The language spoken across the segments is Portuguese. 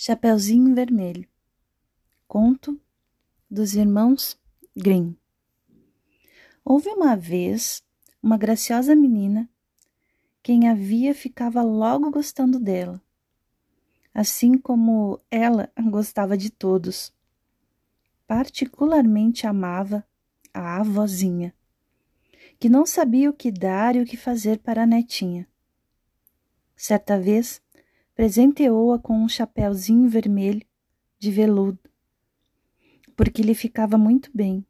Chapeuzinho Vermelho. Conto dos irmãos Grimm. Houve uma vez uma graciosa menina, quem havia ficava logo gostando dela, assim como ela gostava de todos. Particularmente amava a avózinha, que não sabia o que dar e o que fazer para a netinha. Certa vez, presenteou-a com um chapéuzinho vermelho de veludo, porque lhe ficava muito bem.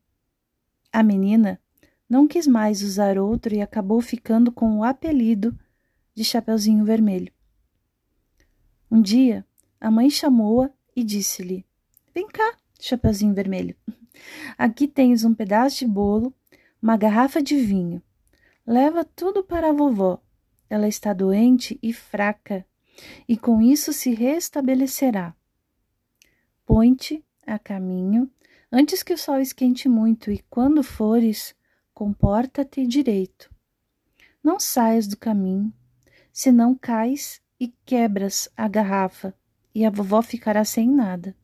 A menina não quis mais usar outro e acabou ficando com o apelido de Chapeuzinho Vermelho. Um dia, a mãe chamou-a e disse-lhe: Vem cá, Chapeuzinho Vermelho. Aqui tens um pedaço de bolo, uma garrafa de vinho. Leva tudo para a vovó. Ela está doente e fraca e com isso se restabelecerá. Põe-te a caminho antes que o sol esquente muito, e quando fores, comporta-te direito. Não saias do caminho, senão cais e quebras a garrafa, e a vovó ficará sem nada.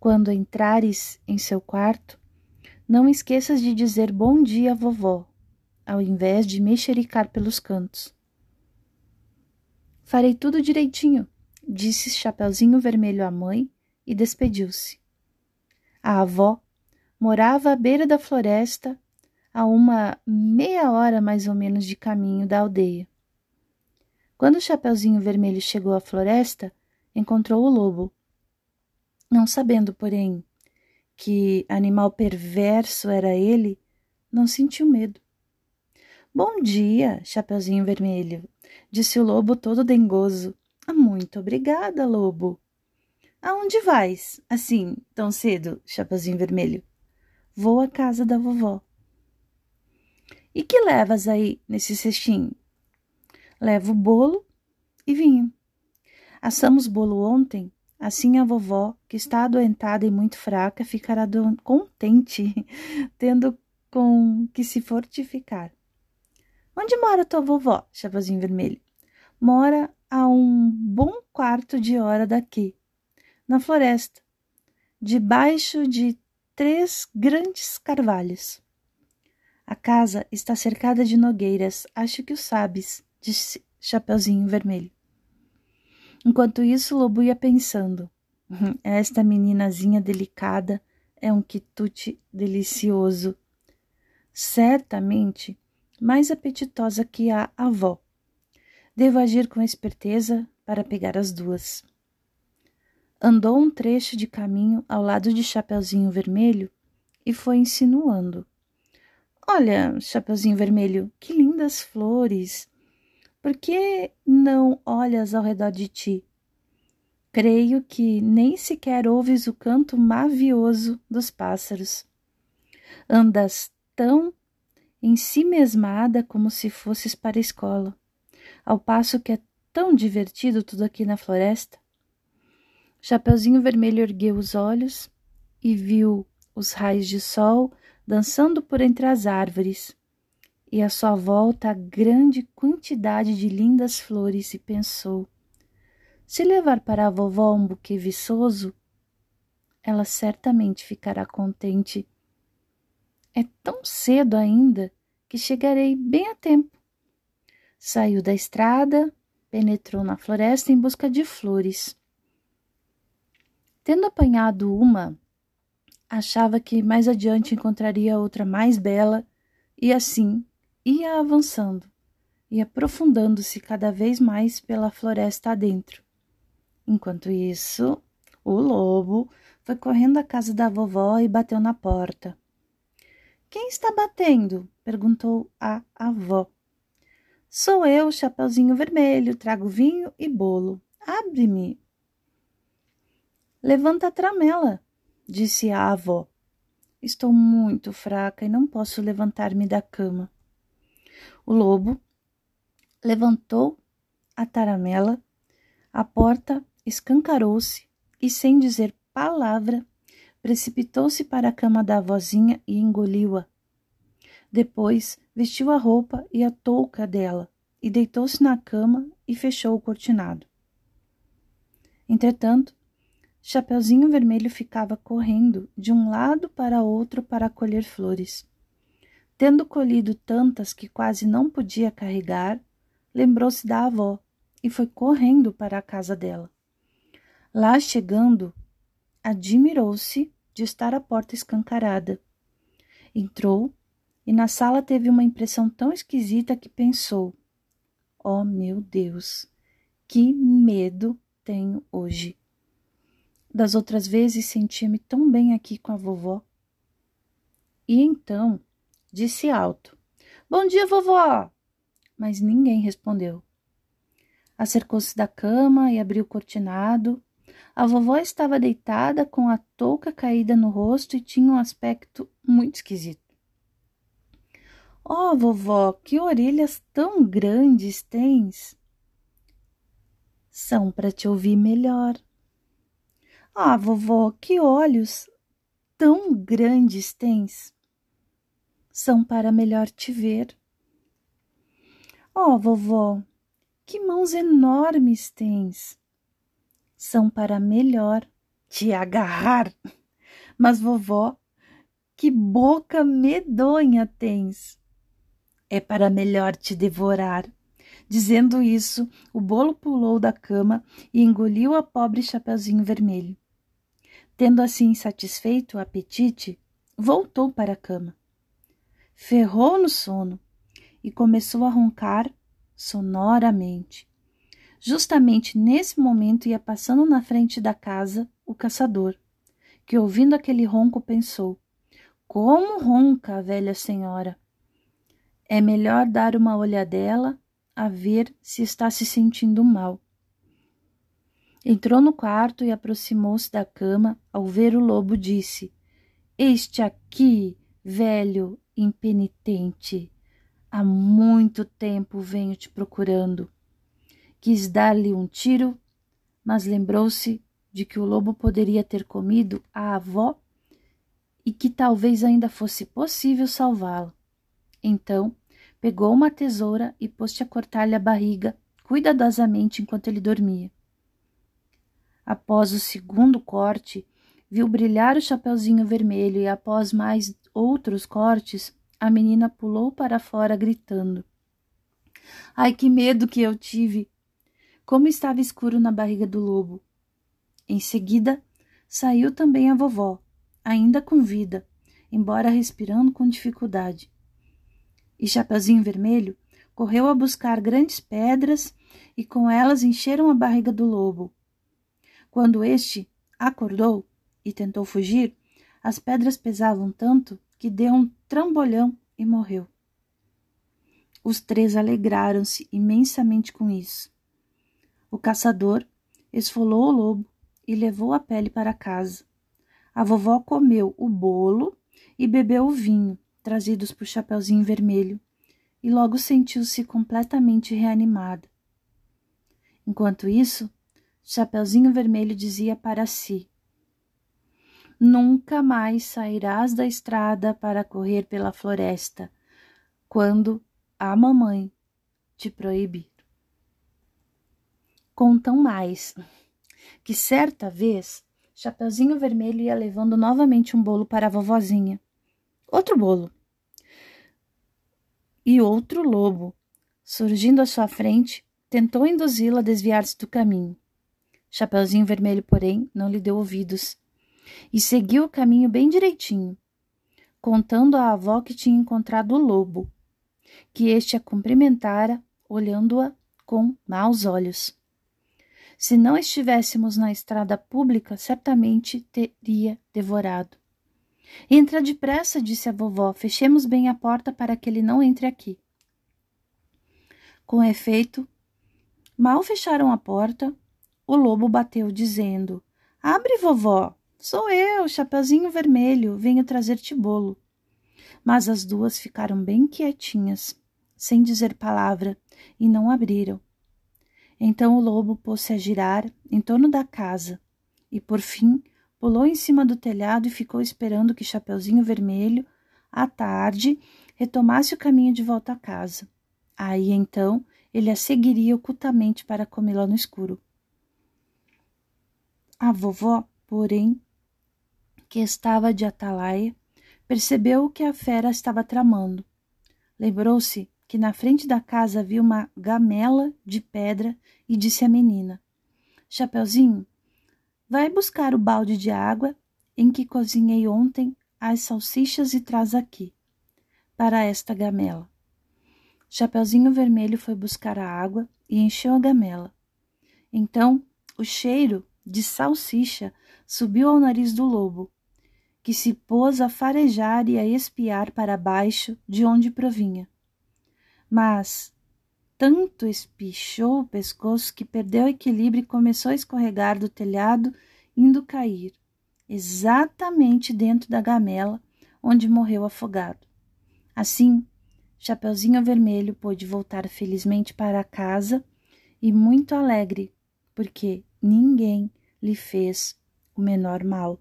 Quando entrares em seu quarto, não esqueças de dizer bom dia à vovó, ao invés de mexericar pelos cantos. Farei tudo direitinho, disse Chapeuzinho Vermelho à mãe e despediu-se. A avó morava à beira da floresta, a uma meia hora mais ou menos de caminho da aldeia. Quando o Chapeuzinho Vermelho chegou à floresta, encontrou o lobo. Não sabendo, porém, que animal perverso era ele, não sentiu medo. Bom dia, Chapeuzinho Vermelho, disse o lobo todo dengoso. Ah, muito obrigada, lobo. Aonde vais, assim, tão cedo, Chapeuzinho Vermelho? Vou à casa da vovó. E que levas aí nesse cestinho? Levo bolo e vinho. Assamos bolo ontem, assim a vovó, que está adoentada e muito fraca, ficará contente, tendo com que se fortificar. Onde mora tua vovó, Chapeuzinho Vermelho? Mora a um bom quarto de hora daqui, na floresta, debaixo de três grandes carvalhos. A casa está cercada de nogueiras, acho que o sabes, disse Chapeuzinho Vermelho. Enquanto isso, lobo ia pensando: esta meninazinha delicada é um quitute delicioso. Certamente mais apetitosa que a avó. Devo agir com esperteza para pegar as duas. Andou um trecho de caminho ao lado de Chapeuzinho Vermelho e foi insinuando. Olha, Chapeuzinho Vermelho, que lindas flores! Por que não olhas ao redor de ti? Creio que nem sequer ouves o canto mavioso dos pássaros. Andas tão em si mesmada como se fosses para a escola, ao passo que é tão divertido tudo aqui na floresta. Chapeuzinho Vermelho ergueu os olhos e viu os raios de sol dançando por entre as árvores e à sua volta a grande quantidade de lindas flores e pensou: se levar para a vovó um buquê viçoso, ela certamente ficará contente é tão cedo ainda que chegarei bem a tempo. Saiu da estrada, penetrou na floresta em busca de flores. Tendo apanhado uma, achava que mais adiante encontraria outra mais bela, e assim ia avançando e aprofundando-se cada vez mais pela floresta adentro. Enquanto isso, o lobo foi correndo à casa da vovó e bateu na porta. Quem está batendo? perguntou a avó. Sou eu, Chapeuzinho Vermelho, trago vinho e bolo. Abre-me. Levanta a tramela, disse a avó. Estou muito fraca e não posso levantar-me da cama. O lobo levantou a taramela, a porta escancarou-se e, sem dizer palavra, precipitou-se para a cama da vozinha e engoliu-a. Depois vestiu a roupa e a touca dela e deitou-se na cama e fechou o cortinado. Entretanto, Chapeuzinho Vermelho ficava correndo de um lado para outro para colher flores. Tendo colhido tantas que quase não podia carregar, lembrou-se da avó e foi correndo para a casa dela. Lá chegando, admirou-se de estar a porta escancarada. Entrou e na sala teve uma impressão tão esquisita que pensou: Oh meu Deus, que medo tenho hoje! Das outras vezes sentia-me tão bem aqui com a vovó. E então disse alto: Bom dia, vovó! Mas ninguém respondeu. Acercou-se da cama e abriu o cortinado. A vovó estava deitada com a touca caída no rosto e tinha um aspecto muito esquisito. Oh, vovó, que orelhas tão grandes tens! São para te ouvir melhor. Ah, vovó, que olhos tão grandes tens! São para melhor te ver. Oh, vovó, que mãos enormes tens! São para melhor te agarrar. Mas, vovó, que boca medonha tens! É para melhor te devorar. Dizendo isso, o bolo pulou da cama e engoliu a pobre Chapeuzinho Vermelho. Tendo assim satisfeito o apetite, voltou para a cama. Ferrou no sono e começou a roncar sonoramente. Justamente nesse momento ia passando na frente da casa o caçador, que ouvindo aquele ronco pensou: Como ronca a velha senhora! É melhor dar uma olhadela a ver se está se sentindo mal. Entrou no quarto e aproximou-se da cama. Ao ver o lobo, disse: Este aqui, velho impenitente, há muito tempo venho te procurando. Quis dar-lhe um tiro, mas lembrou-se de que o lobo poderia ter comido a avó e que talvez ainda fosse possível salvá-la. Então, pegou uma tesoura e pôs-se a cortar-lhe a barriga cuidadosamente enquanto ele dormia. Após o segundo corte, viu brilhar o chapeuzinho vermelho e após mais outros cortes, a menina pulou para fora gritando. Ai, que medo que eu tive! Como estava escuro na barriga do lobo. Em seguida, saiu também a vovó, ainda com vida, embora respirando com dificuldade. E Chapeuzinho Vermelho correu a buscar grandes pedras e com elas encheram a barriga do lobo, quando este acordou e tentou fugir, as pedras pesavam tanto que deu um trambolhão e morreu. Os três alegraram-se imensamente com isso. O caçador esfolou o lobo e levou a pele para casa. A vovó comeu o bolo e bebeu o vinho, trazidos por Chapeuzinho Vermelho, e logo sentiu-se completamente reanimada. Enquanto isso, Chapeuzinho Vermelho dizia para si: Nunca mais sairás da estrada para correr pela floresta, quando a mamãe te proibir. Contam mais que certa vez Chapeuzinho Vermelho ia levando novamente um bolo para a vovozinha. Outro bolo. E outro lobo, surgindo à sua frente, tentou induzi-la a desviar-se do caminho. Chapeuzinho Vermelho, porém, não lhe deu ouvidos e seguiu o caminho bem direitinho, contando à avó que tinha encontrado o lobo, que este a cumprimentara, olhando-a com maus olhos. Se não estivéssemos na estrada pública, certamente teria devorado. Entra depressa, disse a vovó, fechemos bem a porta para que ele não entre aqui. Com efeito, mal fecharam a porta, o lobo bateu, dizendo: Abre, vovó. Sou eu, Chapeuzinho Vermelho, venho trazer-te bolo. Mas as duas ficaram bem quietinhas, sem dizer palavra, e não abriram. Então o lobo pôs-se a girar em torno da casa e, por fim, pulou em cima do telhado e ficou esperando que Chapeuzinho Vermelho, à tarde, retomasse o caminho de volta à casa. Aí então ele a seguiria ocultamente para comê-la no escuro. A vovó, porém, que estava de atalaia, percebeu o que a fera estava tramando. Lembrou-se que na frente da casa havia uma gamela de pedra e disse à menina: Chapeuzinho, vai buscar o balde de água em que cozinhei ontem as salsichas e traz aqui, para esta gamela. Chapeuzinho Vermelho foi buscar a água e encheu a gamela. Então o cheiro de salsicha subiu ao nariz do lobo, que se pôs a farejar e a espiar para baixo de onde provinha. Mas tanto espichou o pescoço que perdeu o equilíbrio e começou a escorregar do telhado, indo cair, exatamente dentro da gamela, onde morreu afogado. Assim, Chapeuzinho Vermelho pôde voltar felizmente para casa e muito alegre, porque ninguém lhe fez o menor mal.